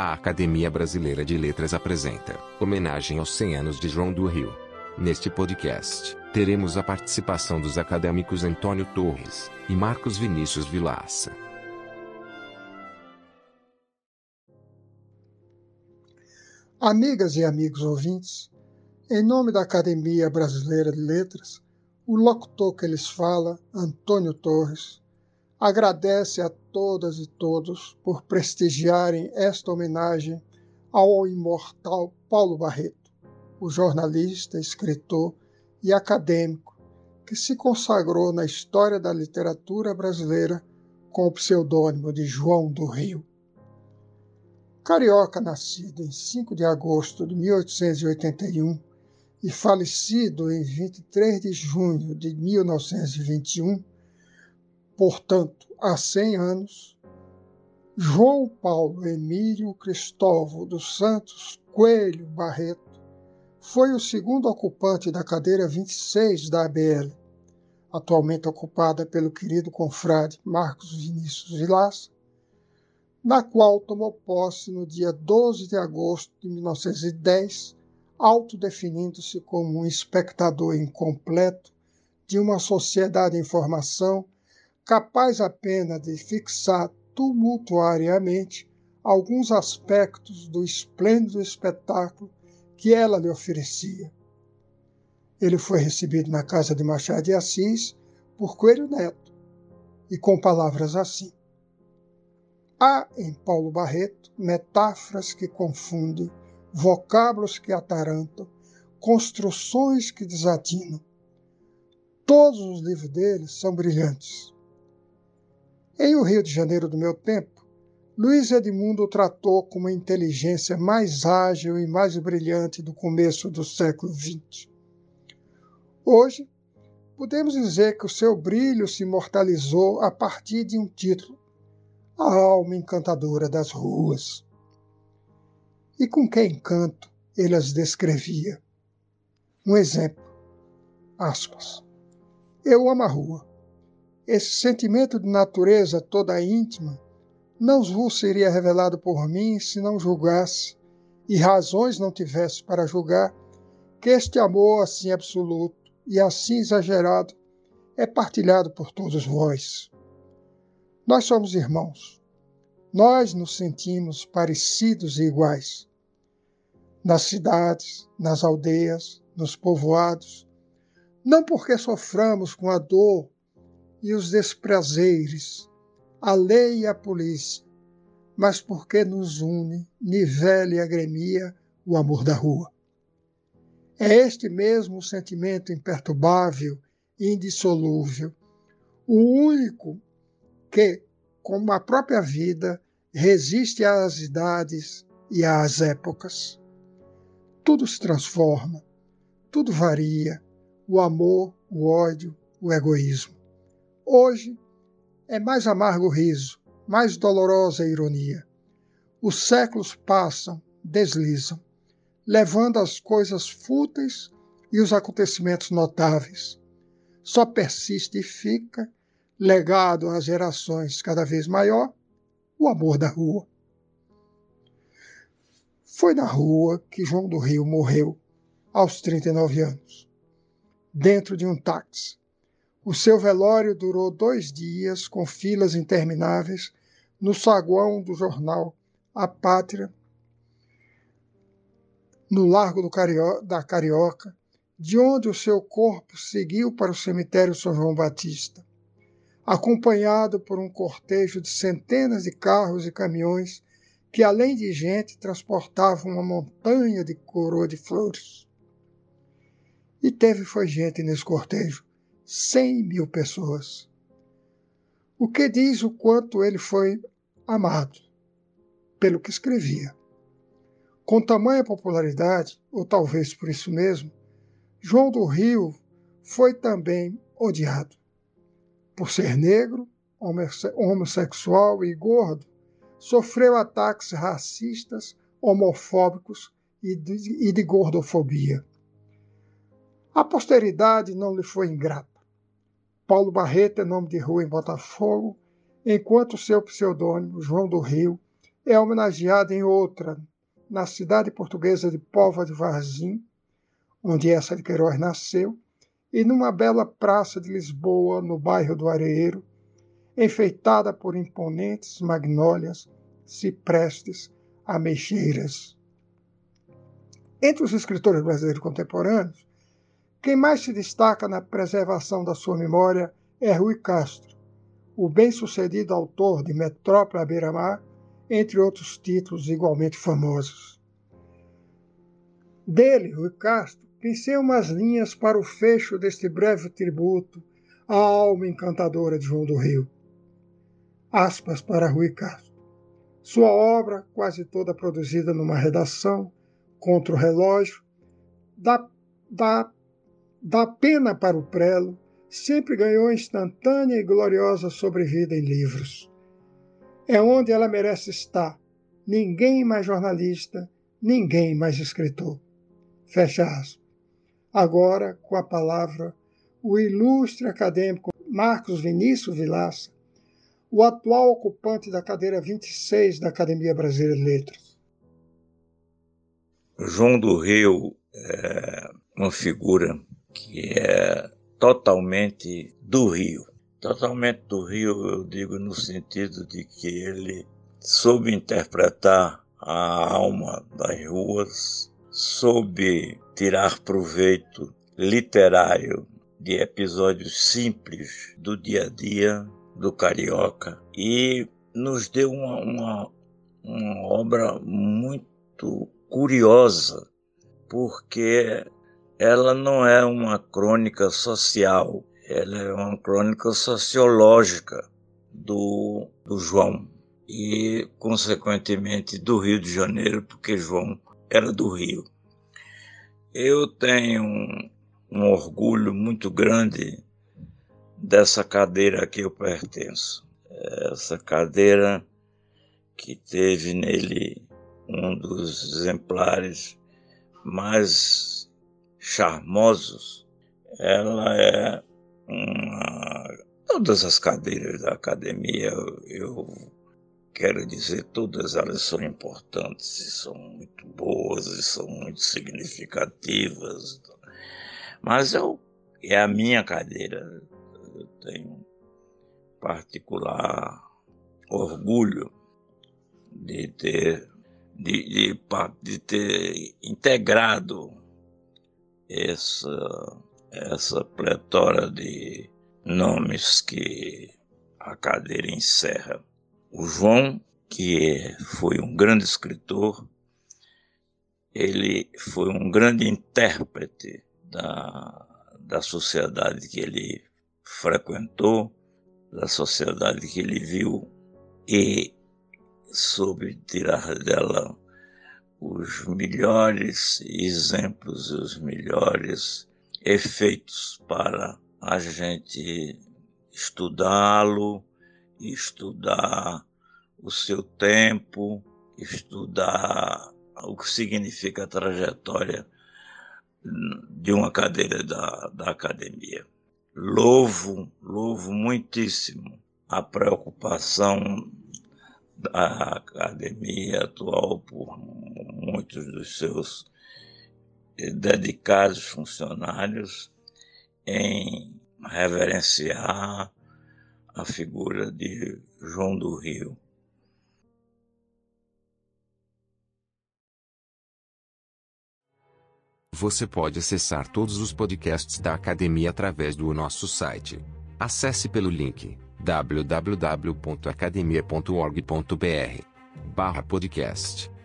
A Academia Brasileira de Letras apresenta Homenagem aos 100 anos de João do Rio. Neste podcast, teremos a participação dos acadêmicos Antônio Torres e Marcos Vinícius Vilaça. Amigas e amigos ouvintes, em nome da Academia Brasileira de Letras, o locutor que lhes fala, Antônio Torres, agradece a todas e todos por prestigiarem esta homenagem ao imortal Paulo Barreto, o jornalista, escritor e acadêmico que se consagrou na história da literatura brasileira com o pseudônimo de João do Rio. Carioca, nascido em 5 de agosto de 1881 e falecido em 23 de junho de 1921, portanto, há 100 anos, João Paulo Emílio Cristóvão dos Santos Coelho Barreto foi o segundo ocupante da cadeira 26 da ABL, atualmente ocupada pelo querido confrade Marcos Vinícius Vilaça, na qual tomou posse no dia 12 de agosto de 1910, autodefinindo-se como um espectador incompleto de uma sociedade em formação capaz apenas de fixar tumultuariamente alguns aspectos do esplêndido espetáculo que ela lhe oferecia. Ele foi recebido na casa de Machado de Assis por Coelho Neto e com palavras assim: Há em Paulo Barreto metáforas que confundem, vocábulos que atarantam, construções que desatinam. Todos os livros dele são brilhantes. Em O Rio de Janeiro do Meu Tempo, Luiz Edmundo o tratou com uma inteligência mais ágil e mais brilhante do começo do século XX. Hoje, podemos dizer que o seu brilho se imortalizou a partir de um título, A Alma Encantadora das Ruas. E com que encanto ele as descrevia. Um exemplo, aspas. Eu amo a rua esse sentimento de natureza toda íntima não vos seria revelado por mim se não julgasse, e razões não tivesse para julgar, que este amor assim absoluto e assim exagerado é partilhado por todos vós. Nós somos irmãos. Nós nos sentimos parecidos e iguais. Nas cidades, nas aldeias, nos povoados, não porque soframos com a dor e os desprazeres, a lei e a polícia, mas porque nos une, nivela e agremia o amor da rua. É este mesmo sentimento imperturbável e indissolúvel, o único que, como a própria vida, resiste às idades e às épocas. Tudo se transforma, tudo varia, o amor, o ódio, o egoísmo. Hoje é mais amargo riso, mais dolorosa ironia. Os séculos passam, deslizam, levando as coisas fúteis e os acontecimentos notáveis. Só persiste e fica, legado às gerações cada vez maior, o amor da rua. Foi na rua que João do Rio morreu, aos 39 anos, dentro de um táxi o seu velório durou dois dias, com filas intermináveis, no saguão do jornal A Pátria, no Largo Cario da Carioca, de onde o seu corpo seguiu para o cemitério São João Batista, acompanhado por um cortejo de centenas de carros e caminhões que, além de gente, transportavam uma montanha de coroa de flores. E teve foi gente nesse cortejo 100 mil pessoas. O que diz o quanto ele foi amado pelo que escrevia. Com tamanha popularidade, ou talvez por isso mesmo, João do Rio foi também odiado. Por ser negro, homossexual e gordo, sofreu ataques racistas, homofóbicos e de, e de gordofobia. A posteridade não lhe foi ingrata. Paulo Barreto é nome de rua em Botafogo, enquanto seu pseudônimo, João do Rio, é homenageado em outra, na cidade portuguesa de Póvoa de Varzim, onde essa de Queiroz nasceu, e numa bela praça de Lisboa, no bairro do Areeiro, enfeitada por imponentes magnólias, ciprestes, ameixeiras. Entre os escritores brasileiros contemporâneos, quem mais se destaca na preservação da sua memória é Rui Castro, o bem-sucedido autor de Metrópole à beira-mar, entre outros títulos igualmente famosos. Dele, Rui Castro, pensei umas linhas para o fecho deste breve tributo à alma encantadora de João do Rio. Aspas para Rui Castro. Sua obra, quase toda produzida numa redação, contra o relógio, dá, dá, dá pena para o prelo, sempre ganhou instantânea e gloriosa sobrevida em livros. É onde ela merece estar. Ninguém mais jornalista, ninguém mais escritor. Fecha aspas. Agora, com a palavra, o ilustre acadêmico Marcos Vinícius Vilaça, o atual ocupante da cadeira 26 da Academia Brasileira de Letras. João do Rio é uma figura que é totalmente do Rio. Totalmente do Rio, eu digo no sentido de que ele soube interpretar a alma das ruas, soube tirar proveito literário de episódios simples do dia a dia do carioca e nos deu uma, uma, uma obra muito curiosa, porque ela não é uma crônica social, ela é uma crônica sociológica do, do João e, consequentemente, do Rio de Janeiro, porque João era do Rio. Eu tenho um, um orgulho muito grande dessa cadeira a que eu pertenço. Essa cadeira que teve nele um dos exemplares mais charmosos. Ela é uma. Todas as cadeiras da academia, eu quero dizer, todas elas são importantes e são muito boas e são muito significativas. Mas eu, é a minha cadeira. Eu tenho particular orgulho de ter de, de, de ter integrado essa, essa pletora de nomes que a cadeira encerra. O João, que foi um grande escritor, ele foi um grande intérprete da, da sociedade que ele frequentou, da sociedade que ele viu, e soube tirar dela os melhores exemplos, os melhores efeitos para a gente estudá-lo, estudar o seu tempo, estudar o que significa a trajetória de uma cadeira da, da academia. Louvo, louvo muitíssimo a preocupação da academia atual por muitos dos seus dedicados funcionários em reverenciar a figura de João do Rio. Você pode acessar todos os podcasts da academia através do nosso site. Acesse pelo link www.academia.org.br/podcast.